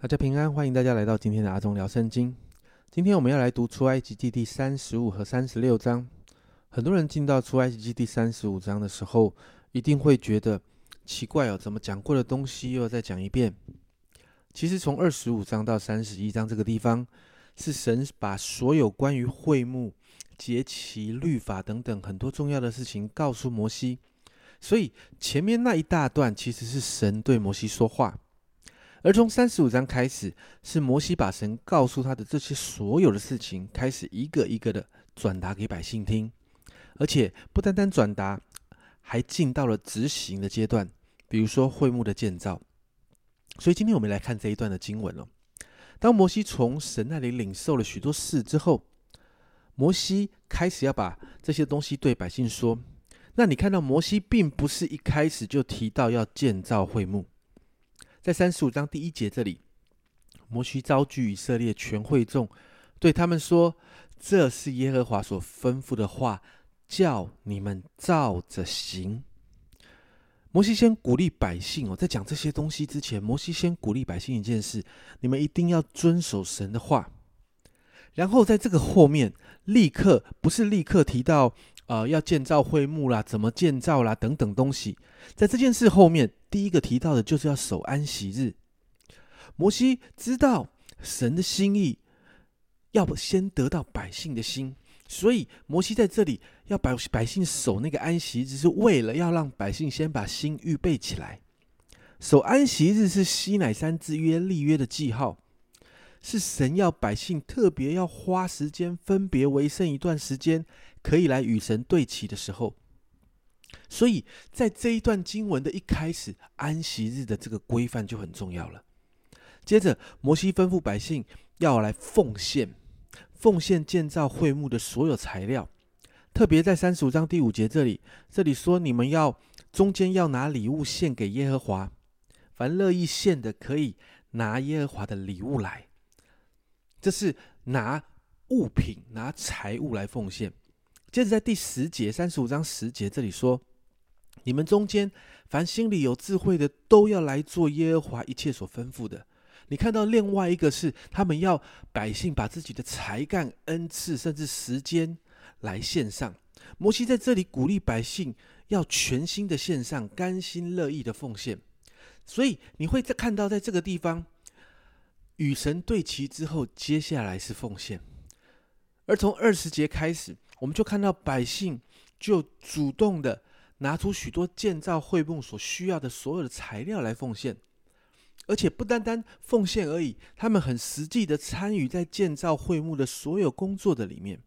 大家平安，欢迎大家来到今天的阿忠聊圣经。今天我们要来读出埃及记第三十五和三十六章。很多人进到出埃及记第三十五章的时候，一定会觉得奇怪哦，怎么讲过的东西又要再讲一遍？其实从二十五章到三十一章这个地方，是神把所有关于会幕、节期、律法等等很多重要的事情告诉摩西。所以前面那一大段其实是神对摩西说话。而从三十五章开始，是摩西把神告诉他的这些所有的事情，开始一个一个的转达给百姓听，而且不单单转达，还进到了执行的阶段，比如说会幕的建造。所以今天我们来看这一段的经文哦。当摩西从神那里领受了许多事之后，摩西开始要把这些东西对百姓说。那你看到摩西并不是一开始就提到要建造会幕。在三十五章第一节这里，摩西召聚以色列全会众，对他们说：“这是耶和华所吩咐的话，叫你们照着行。”摩西先鼓励百姓哦，在讲这些东西之前，摩西先鼓励百姓一件事：你们一定要遵守神的话。然后在这个后面，立刻不是立刻提到。呃，要建造会幕啦，怎么建造啦，等等东西，在这件事后面，第一个提到的就是要守安息日。摩西知道神的心意，要不先得到百姓的心，所以摩西在这里要百百姓守那个安息日，是为了要让百姓先把心预备起来。守安息日是西乃山之约立约的记号，是神要百姓特别要花时间分别为圣一段时间。可以来与神对齐的时候，所以在这一段经文的一开始，安息日的这个规范就很重要了。接着，摩西吩咐百姓要来奉献，奉献建造会幕的所有材料。特别在三十五章第五节这里，这里说你们要中间要拿礼物献给耶和华，凡乐意献的可以拿耶和华的礼物来。这是拿物品、拿财物来奉献。接着在第十节三十五章十节这里说：“你们中间凡心里有智慧的，都要来做耶和华一切所吩咐的。”你看到另外一个是他们要百姓把自己的才干、恩赐，甚至时间来献上。摩西在这里鼓励百姓要全心的献上，甘心乐意的奉献。所以你会在看到在这个地方与神对齐之后，接下来是奉献。而从二十节开始。我们就看到百姓就主动的拿出许多建造会幕所需要的所有的材料来奉献，而且不单单奉献而已，他们很实际的参与在建造会幕的所有工作的里面。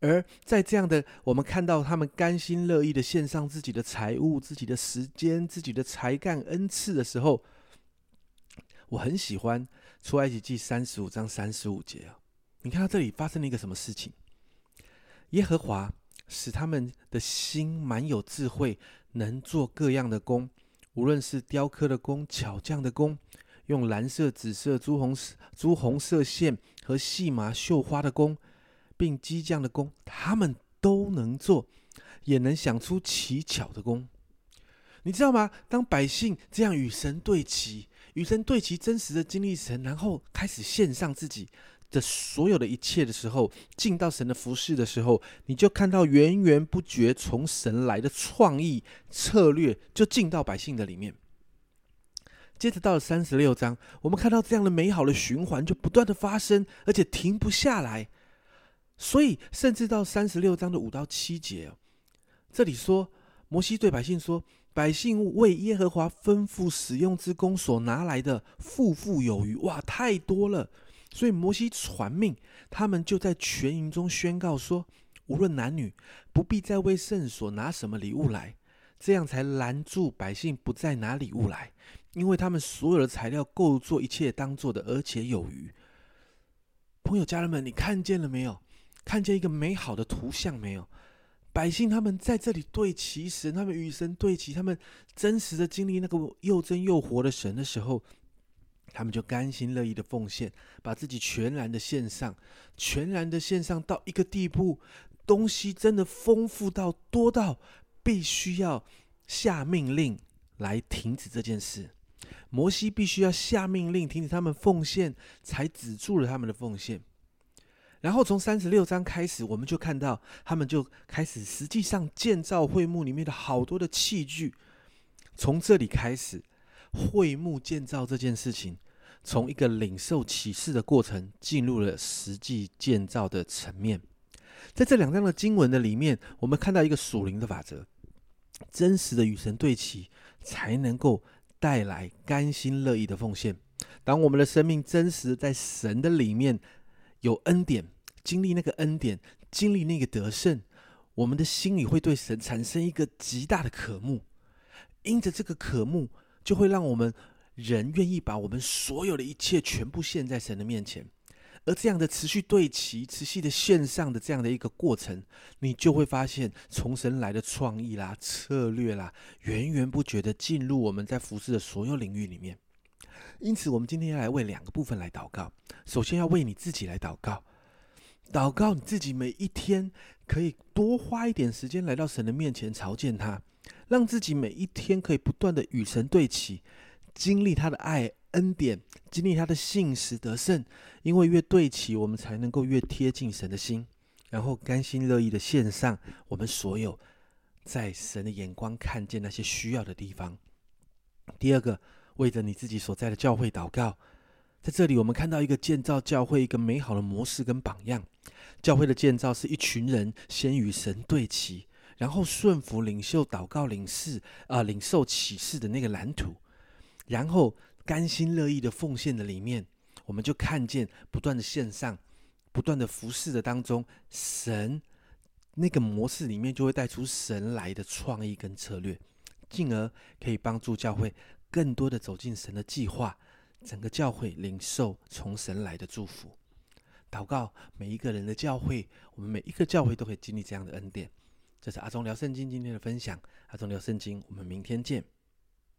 而在这样的我们看到他们甘心乐意的献上自己的财物、自己的时间、自己的才干恩赐的时候，我很喜欢出埃及记三十五章三十五节啊！你看到这里发生了一个什么事情？耶和华使他们的心满有智慧，能做各样的工，无论是雕刻的工、巧匠的工，用蓝色、紫色、朱红、朱红色线和细麻绣花的工，并机匠的工，他们都能做，也能想出奇巧的工。你知道吗？当百姓这样与神对齐，与神对齐，真实的经历神，然后开始献上自己。的所有的一切的时候，进到神的服饰的时候，你就看到源源不绝从神来的创意策略，就进到百姓的里面。接着到了三十六章，我们看到这样的美好的循环就不断的发生，而且停不下来。所以，甚至到三十六章的五到七节，这里说摩西对百姓说：“百姓为耶和华吩咐使用之功所拿来的，富富有余。”哇，太多了。所以摩西传命，他们就在全营中宣告说：无论男女，不必再为圣所拿什么礼物来，这样才拦住百姓不再拿礼物来，因为他们所有的材料够做一切当做的，而且有余。朋友、家人们，你看见了没有？看见一个美好的图像没有？百姓他们在这里对齐神，他们与神对齐，他们真实的经历那个又真又活的神的时候。他们就甘心乐意的奉献，把自己全然的献上，全然的献上到一个地步，东西真的丰富到多到必须要下命令来停止这件事。摩西必须要下命令停止他们奉献，才止住了他们的奉献。然后从三十六章开始，我们就看到他们就开始实际上建造会幕里面的好多的器具。从这里开始，会幕建造这件事情，从一个领受启示的过程，进入了实际建造的层面。在这两章的经文的里面，我们看到一个属灵的法则：真实的与神对齐，才能够带来甘心乐意的奉献。当我们的生命真实在神的里面。有恩典，经历那个恩典，经历那个得胜，我们的心里会对神产生一个极大的渴慕。因着这个渴慕，就会让我们人愿意把我们所有的一切全部献在神的面前。而这样的持续对齐、持续的线上的这样的一个过程，你就会发现从神来的创意啦、策略啦，源源不绝的进入我们在服饰的所有领域里面。因此，我们今天要来为两个部分来祷告。首先要为你自己来祷告，祷告你自己每一天可以多花一点时间来到神的面前朝见他，让自己每一天可以不断的与神对齐，经历他的爱恩典，经历他的信实得胜。因为越对齐，我们才能够越贴近神的心，然后甘心乐意的献上我们所有在神的眼光看见那些需要的地方。第二个。为着你自己所在的教会祷告，在这里我们看到一个建造教会一个美好的模式跟榜样。教会的建造是一群人先与神对齐，然后顺服领袖祷告领事啊领受启示的那个蓝图，然后甘心乐意的奉献的里面，我们就看见不断的线上、不断的服侍的当中，神那个模式里面就会带出神来的创意跟策略，进而可以帮助教会。更多的走进神的计划，整个教会领受从神来的祝福，祷告每一个人的教会，我们每一个教会都可以经历这样的恩典。这是阿忠聊圣经今天的分享，阿忠聊圣经，我们明天见。